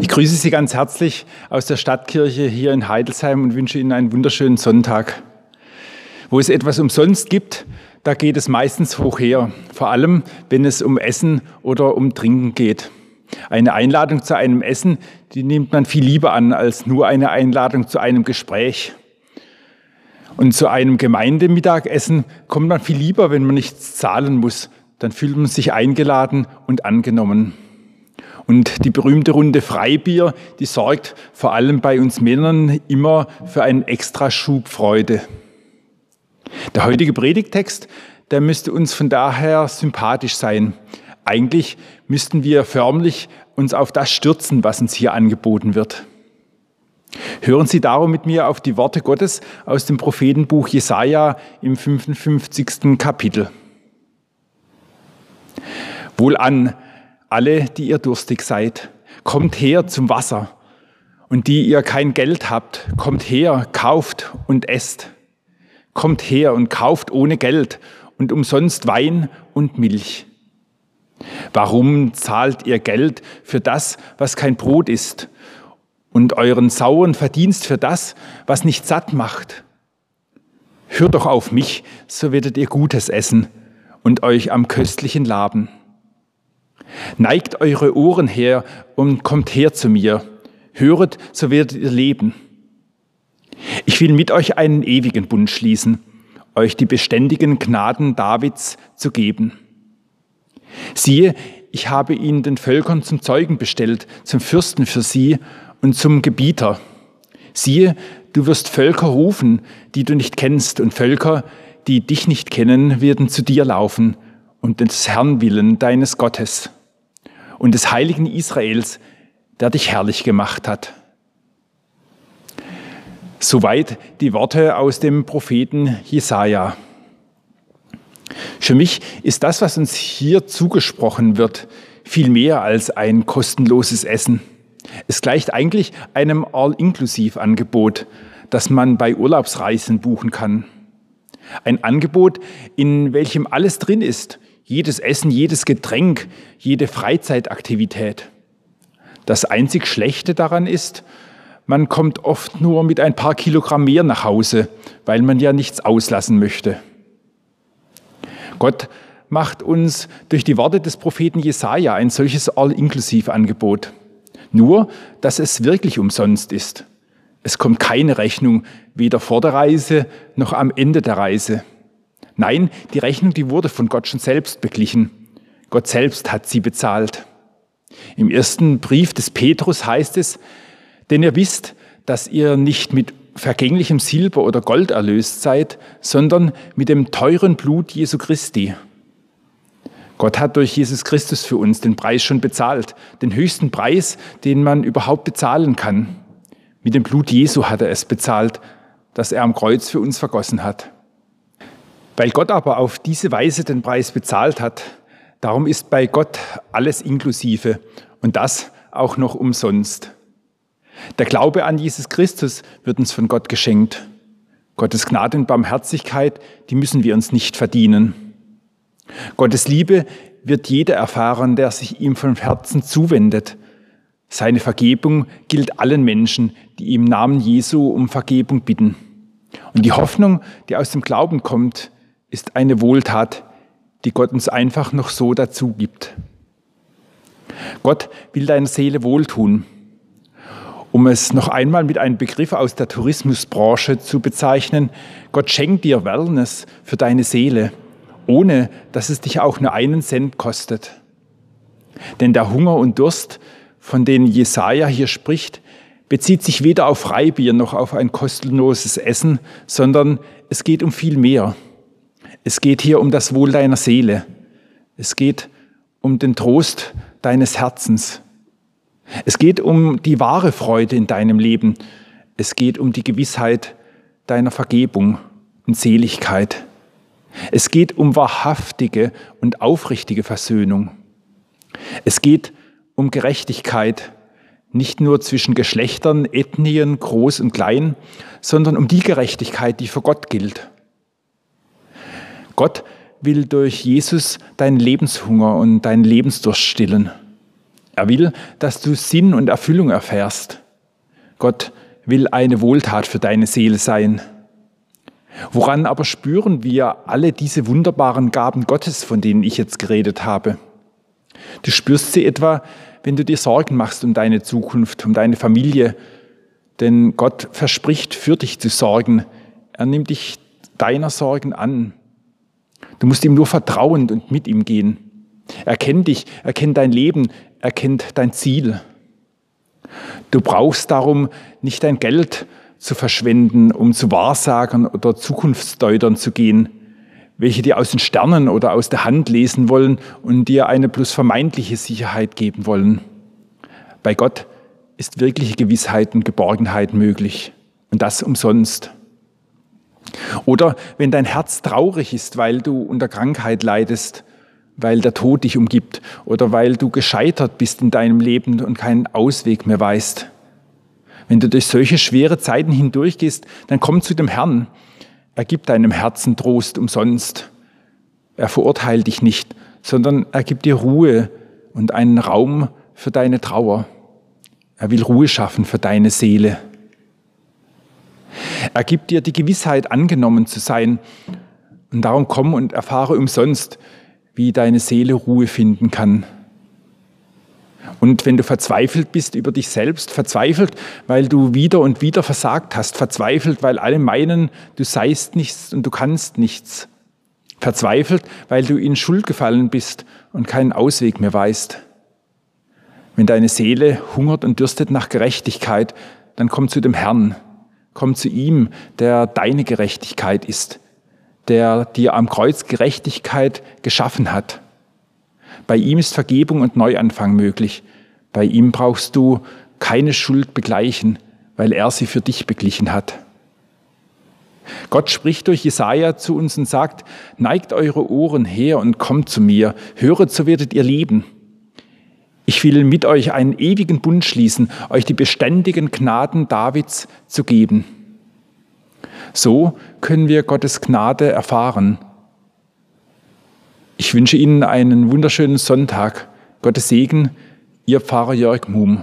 Ich grüße Sie ganz herzlich aus der Stadtkirche hier in Heidelsheim und wünsche Ihnen einen wunderschönen Sonntag. Wo es etwas umsonst gibt, da geht es meistens hoch her, vor allem wenn es um Essen oder um Trinken geht. Eine Einladung zu einem Essen, die nimmt man viel lieber an als nur eine Einladung zu einem Gespräch. Und zu einem Gemeindemittagessen kommt man viel lieber, wenn man nichts zahlen muss. Dann fühlt man sich eingeladen und angenommen. Und die berühmte Runde Freibier, die sorgt vor allem bei uns Männern immer für einen extra Schub Freude. Der heutige Predigtext, der müsste uns von daher sympathisch sein. Eigentlich müssten wir förmlich uns auf das stürzen, was uns hier angeboten wird. Hören Sie darum mit mir auf die Worte Gottes aus dem Prophetenbuch Jesaja im 55. Kapitel. Wohlan, alle, die ihr durstig seid, kommt her zum Wasser. Und die ihr kein Geld habt, kommt her, kauft und esst. Kommt her und kauft ohne Geld und umsonst Wein und Milch. Warum zahlt ihr Geld für das, was kein Brot ist, und euren sauren Verdienst für das, was nicht satt macht? Hört doch auf mich, so werdet ihr Gutes essen und euch am köstlichen laben. Neigt eure Ohren her und kommt her zu mir. Höret, so werdet ihr leben. Ich will mit euch einen ewigen Bund schließen, euch die beständigen Gnaden Davids zu geben. Siehe, ich habe ihn den Völkern zum Zeugen bestellt, zum Fürsten für sie und zum Gebieter. Siehe, du wirst Völker rufen, die du nicht kennst, und Völker, die dich nicht kennen, werden zu dir laufen und des Herrn willen deines Gottes und des Heiligen Israels, der dich herrlich gemacht hat. Soweit die Worte aus dem Propheten Jesaja. Für mich ist das, was uns hier zugesprochen wird, viel mehr als ein kostenloses Essen. Es gleicht eigentlich einem All-Inklusiv-Angebot, das man bei Urlaubsreisen buchen kann. Ein Angebot, in welchem alles drin ist, jedes Essen, jedes Getränk, jede Freizeitaktivität. Das einzig Schlechte daran ist, man kommt oft nur mit ein paar Kilogramm mehr nach Hause, weil man ja nichts auslassen möchte. Gott macht uns durch die Worte des Propheten Jesaja ein solches All-Inklusiv-Angebot. Nur, dass es wirklich umsonst ist. Es kommt keine Rechnung, weder vor der Reise noch am Ende der Reise. Nein, die Rechnung, die wurde von Gott schon selbst beglichen. Gott selbst hat sie bezahlt. Im ersten Brief des Petrus heißt es, denn ihr wisst, dass ihr nicht mit vergänglichem Silber oder Gold erlöst seid, sondern mit dem teuren Blut Jesu Christi. Gott hat durch Jesus Christus für uns den Preis schon bezahlt, den höchsten Preis, den man überhaupt bezahlen kann. Mit dem Blut Jesu hat er es bezahlt, das er am Kreuz für uns vergossen hat. Weil Gott aber auf diese Weise den Preis bezahlt hat, darum ist bei Gott alles inklusive und das auch noch umsonst. Der Glaube an Jesus Christus wird uns von Gott geschenkt. Gottes Gnade und Barmherzigkeit, die müssen wir uns nicht verdienen. Gottes Liebe wird jeder erfahren, der sich ihm von Herzen zuwendet. Seine Vergebung gilt allen Menschen, die im Namen Jesu um Vergebung bitten. Und die Hoffnung, die aus dem Glauben kommt, ist eine Wohltat, die Gott uns einfach noch so dazu gibt. Gott will deiner Seele wohltun. Um es noch einmal mit einem Begriff aus der Tourismusbranche zu bezeichnen, Gott schenkt dir Wellness für deine Seele, ohne dass es dich auch nur einen Cent kostet. Denn der Hunger und Durst, von denen Jesaja hier spricht, bezieht sich weder auf Freibier noch auf ein kostenloses Essen, sondern es geht um viel mehr. Es geht hier um das Wohl deiner Seele. Es geht um den Trost deines Herzens. Es geht um die wahre Freude in deinem Leben. Es geht um die Gewissheit deiner Vergebung und Seligkeit. Es geht um wahrhaftige und aufrichtige Versöhnung. Es geht um Gerechtigkeit, nicht nur zwischen Geschlechtern, Ethnien, groß und klein, sondern um die Gerechtigkeit, die für Gott gilt. Gott will durch Jesus deinen Lebenshunger und deinen Lebensdurst stillen. Er will, dass du Sinn und Erfüllung erfährst. Gott will eine Wohltat für deine Seele sein. Woran aber spüren wir alle diese wunderbaren Gaben Gottes, von denen ich jetzt geredet habe? Du spürst sie etwa, wenn du dir Sorgen machst um deine Zukunft, um deine Familie, denn Gott verspricht, für dich zu sorgen. Er nimmt dich deiner Sorgen an. Du musst ihm nur vertrauen und mit ihm gehen. Er kennt dich, er kennt dein Leben, er kennt dein Ziel. Du brauchst darum nicht dein Geld zu verschwenden, um zu Wahrsagern oder Zukunftsdeutern zu gehen, welche dir aus den Sternen oder aus der Hand lesen wollen und dir eine bloß vermeintliche Sicherheit geben wollen. Bei Gott ist wirkliche Gewissheit und Geborgenheit möglich und das umsonst. Oder wenn dein Herz traurig ist, weil du unter Krankheit leidest, weil der Tod dich umgibt oder weil du gescheitert bist in deinem Leben und keinen Ausweg mehr weißt. Wenn du durch solche schwere Zeiten hindurchgehst, dann komm zu dem Herrn. Er gibt deinem Herzen Trost umsonst. Er verurteilt dich nicht, sondern er gibt dir Ruhe und einen Raum für deine Trauer. Er will Ruhe schaffen für deine Seele. Er gibt dir die Gewissheit, angenommen zu sein. Und darum komm und erfahre umsonst, wie deine Seele Ruhe finden kann. Und wenn du verzweifelt bist über dich selbst, verzweifelt, weil du wieder und wieder versagt hast, verzweifelt, weil alle meinen, du seist nichts und du kannst nichts, verzweifelt, weil du in Schuld gefallen bist und keinen Ausweg mehr weißt. Wenn deine Seele hungert und dürstet nach Gerechtigkeit, dann komm zu dem Herrn, komm zu ihm, der deine Gerechtigkeit ist, der dir am Kreuz Gerechtigkeit geschaffen hat. Bei ihm ist Vergebung und Neuanfang möglich. Bei ihm brauchst du keine Schuld begleichen, weil er sie für dich beglichen hat. Gott spricht durch Jesaja zu uns und sagt: Neigt eure Ohren her und kommt zu mir, höret, so werdet ihr leben. Ich will mit euch einen ewigen Bund schließen, euch die beständigen Gnaden Davids zu geben. So können wir Gottes Gnade erfahren. Ich wünsche Ihnen einen wunderschönen Sonntag. Gottes Segen, Ihr Pfarrer Jörg Muhm.